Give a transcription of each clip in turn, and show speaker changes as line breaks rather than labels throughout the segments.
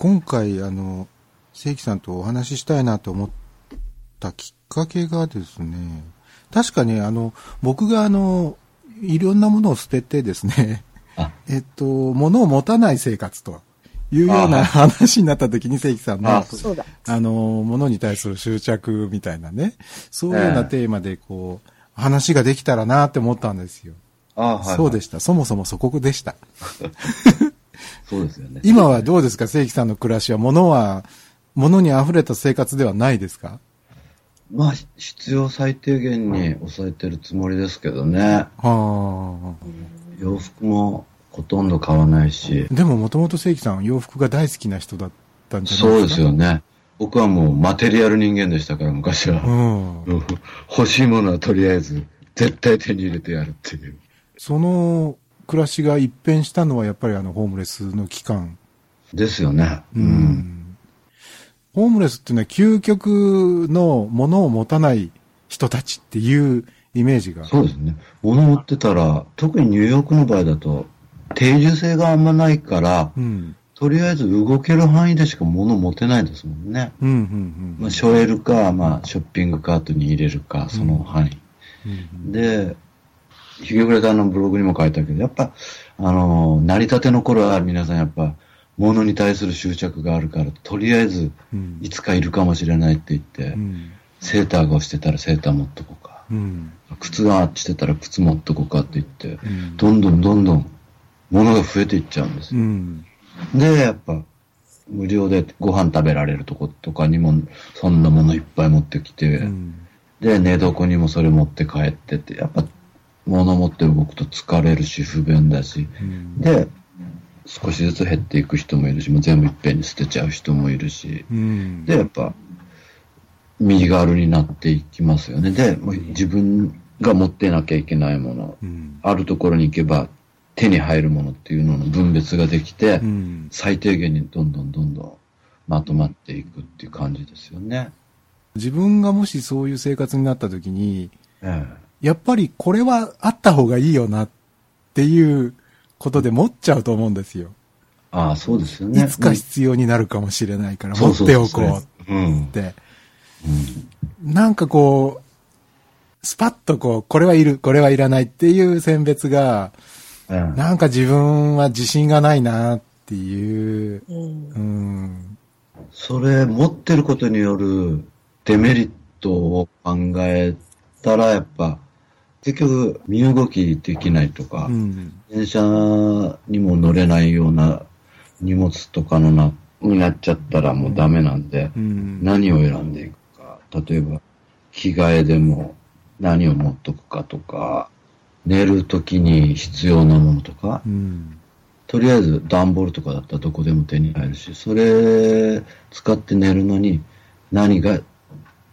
今回、あの、正規さんとお話ししたいなと思ったきっかけがですね、確かにあの、僕があの、いろんなものを捨ててですね、えっと、物を持たない生活というような話になった時に正規さんの、あの、物に対する執着みたいなね、そういうようなテーマでこう、話ができたらなって思ったんですよ。あはい、はい、そうでした。そもそもそこでした。
そうですよね。
今はどうですか？正規さんの暮らしは、物は、物に溢れた生活ではないですか？
まあ、必要最低限に抑えてるつもりですけどね。はあ。洋服もほとんど買わないし。
でももともと正規さん洋服が大好きな人だったんじゃな
いですか？そうですよね。僕はもうマテリアル人間でしたから昔は。うん、欲しいものはとりあえず絶対手に入れてやるっていう。
その暮らしが一変したのはやっぱりあのホームレスの期間。
ですよね。うん。
ホームレスっていうのは究極のものを持たない人たちっていうイメージが。
そうですね。物持ってたら、特にニューヨークの場合だと、定住性があんまないから、うん、とりあえず動ける範囲でしか物持てないですもんね。うんうんうんまあ、ショエルか、まあ、ショッピングカートに入れるか、その範囲。うんうんうん、で、ヒゲグレさんのブログにも書いたけど、やっぱ、あの、成り立ての頃は皆さんやっぱ、物に対する執着があるから、とりあえず、いつかいるかもしれないって言って、うん、セーターがしてたらセーター持っとこうか。うん、靴がしてたら靴持っとこうかって言って、うん、どんどんどんどん物が増えていっちゃうんですよ。で、やっぱ、無料でご飯食べられるとことかにも、そんなものいっぱい持ってきて、で、寝床にもそれ持って帰ってって、やっぱ物持って動くと疲れるし不便だし、うん、で少しずつ減っていく人もいるしもう全部いっぺんに捨てちゃう人もいるし、うん、でやっぱ身軽になっていきますよね。で自分が持ってなきゃいけないもの、うん、あるところに行けば手に入るものっていうのの分別ができて、最低限にどんどんどんどんまとまっていくっていう感じですよね。
自分がもしそういう生活になった時に、ええやっぱりこれはあった方がいいよなっていうことで持っちゃうと思うんですよ。
ああ、そうですよね。
いつか必要になるかもしれないから持っておこうって。なんかこう、スパッとこう、これはいる、これはいらないっていう選別が、うん、なんか自分は自信がないなっていう、うん、う
ん。それ持ってることによるデメリットを考えたらやっぱ結局、身動きできないとか、うん、電車にも乗れないような荷物とかのな、になっちゃったらもうダメなんで、うん、何を選んでいくか。例えば、着替えでも何を持っとくかとか、寝るときに必要なものとか、うん、とりあえず段ボールとかだったらどこでも手に入るし、それ使って寝るのに何が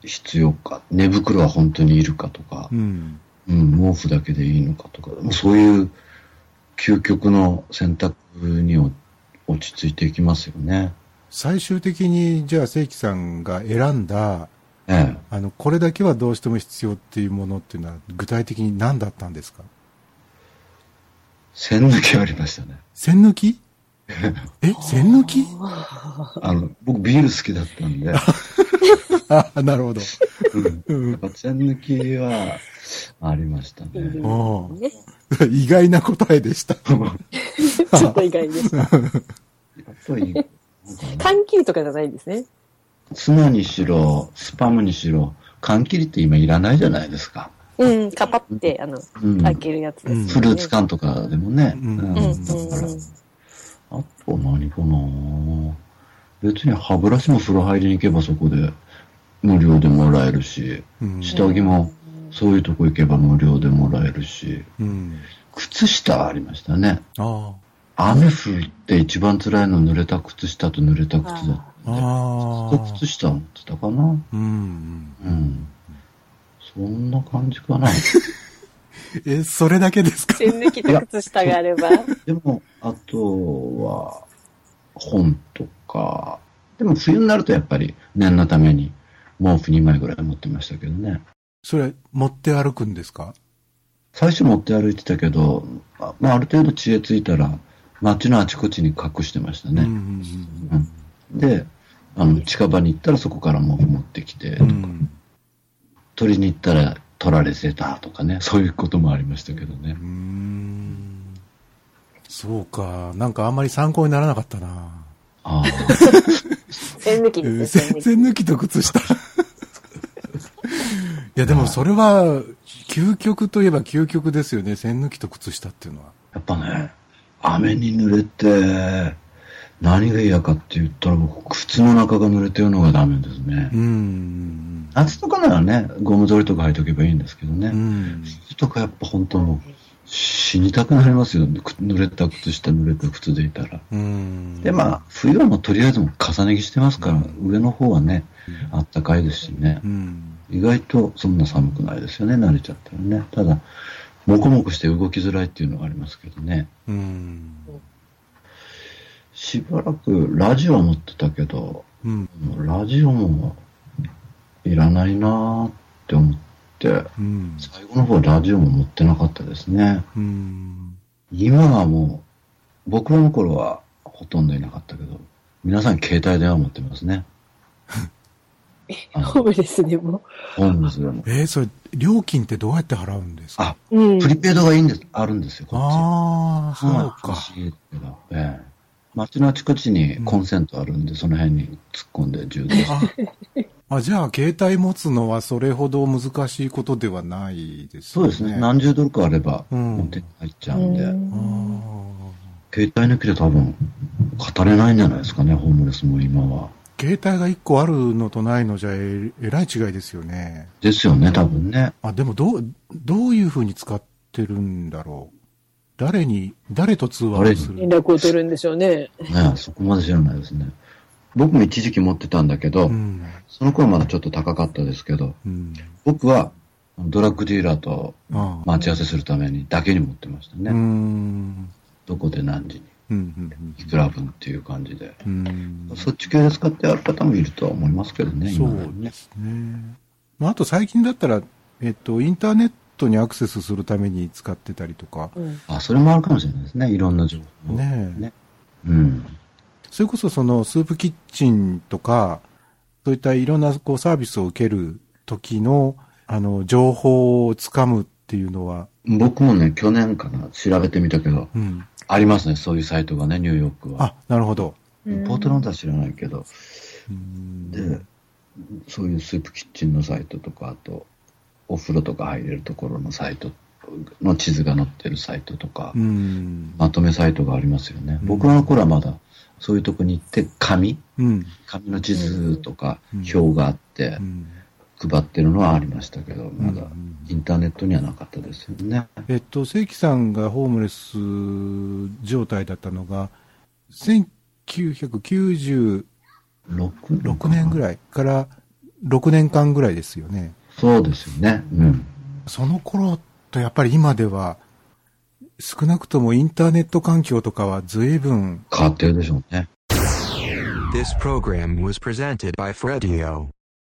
必要か、寝袋は本当にいるかとか、うんうん、毛布だけでいいのかとか、そういう究極の選択に落ち着いていきますよね。
最終的に、じゃあ、正規さんが選んだ、ええ、あの、これだけはどうしても必要っていうものっていうのは、具体的に何だったんですか？
線抜きありましたね。
線抜き？え、線抜き？
あの、僕ビール好きだったんで。
あ、なるほど。
うん。やっぱ線抜きは、ありましたね。
意外な答えでした。ちょ
っと意外でした。缶切りとかじゃないんですね。
ツナにしろ、スパムにしろ、缶切りって今いらないじゃないですか。
うん、カパって、あの、開けるやつです、ね、
フルーツ缶とかでもね。うん。うん、だから、あと何かな別に歯ブラシも風呂入りに行けばそこで無料でもらえるし、下着もそういうとこ行けば無料でもらえるし、うん、靴下ありましたね。あ雨降って一番辛いの濡れた靴下と濡れた靴だった靴下持ってたかな。うん、うん。そんな感じかな。
え、それだけですか？
線抜きと靴下があれば。
でも、あとは、本とか、でも冬になるとやっぱり念のために毛布2枚ぐらい持ってましたけどね。
それ、持って歩くんですか？
最初持って歩いてたけど、まあ、ある程度知恵ついたら、街のあちこちに隠してましたね。うんで、あの、近場に行ったらそこからも持ってきて、うん、取りに行ったら取られてたとかね、そういうこともありましたけどね。うん
そうか。なんかあんまり参考にならなかったな。ああ。
線抜きです
抜きと靴下。いや、でもそれは、究極といえば究極ですよね。線抜きと靴下っていうのは。
やっぱね、雨に濡れて、何が嫌かって言ったら僕、靴の中が濡れてるのがダメですね。うん。夏とかならね、ゴム通りとか履いとけばいいんですけどね。うん。冬とかやっぱ本当もう、死にたくなりますよ、ね、濡れた靴下、濡れた靴でいたら。で、まあ、冬はもうとりあえずも重ね着してますから、上の方はね、あったかいですしね。意外とそんな寒くないですよね、慣れちゃったらね。ただ、もこもこして動きづらいっていうのがありますけどね。しばらくラジオ持ってたけど、うん、ラジオもいらないなって思って、、うん、最後の方ラジオも持ってなかったですね。うん、今はもう、僕らの頃はほとんどいなかったけど、皆さん携帯電話持ってますね。
ホームレスでも。
ホームレスでも。
えー、それ、料金ってどうやって払うんですか？
あ、うん、プリペイドがいいんです、あるんですよ、こっち。
ああ、そうか。
ええ街のあちこちにコンセントあるんで、うん、その辺に突っ込んで充電して。
あ、じゃあ、携帯持つのはそれほど難しいことではないですね。
そうですね。何十ドルかあれば、持って入っちゃうんで。うん、携帯抜きで多分、語れないんじゃないですかね、ホームレスも今は。
携帯が1個あるのとないのじゃえ、えらい違いですよね。
ですよね、多分ね。
あ、でもどう、どういうふうに使ってるんだろう。誰に、誰と通話をする？
連絡を取るんでしょうね。
ねそこまで知らないですね。僕も一時期持ってたんだけど、うん、その頃まだちょっと高かったですけど、うん、僕はドラッグディーラーと待ち合わせするためにだけに持ってましたね。どこで何時に、いくら分っていう感じで。そっち系で使ってある方もいるとは思いますけどね、
そうですね。まあ、あと最近だったら、えっと、インターネットにアクセスするために使ってたりとか。
うん、あ、それもあるかもしれないですね、いろんな情報。ねね。
うん。それこそそのスープキッチンとか、そういったいろんなこうサービスを受ける時の、あの、情報をつかむっていうのは。
僕もね、去年かな、調べてみたけど、うん、ありますね、そういうサイトがね、ニューヨークは。
あ、なるほど。
ポートランドは知らないけど、で、そういうスープキッチンのサイトとか、あと、お風呂とか入れるところのサイトの地図が載ってるサイトとか、まとめサイトがありますよね。僕の頃はまだそういうとこに行って紙、うん、紙の地図とか表があって、配ってるのはありましたけど、まだインターネットにはなかったですよね。
えっと、正規さんがホームレス状態だったのが、1996年ぐらいから6年間ぐらいですよね。
そうですよね。うん。
その頃とやっぱり今では少なくともインターネット環境とかは随分
変わってるでしょうね。
This program was presented by Fredio.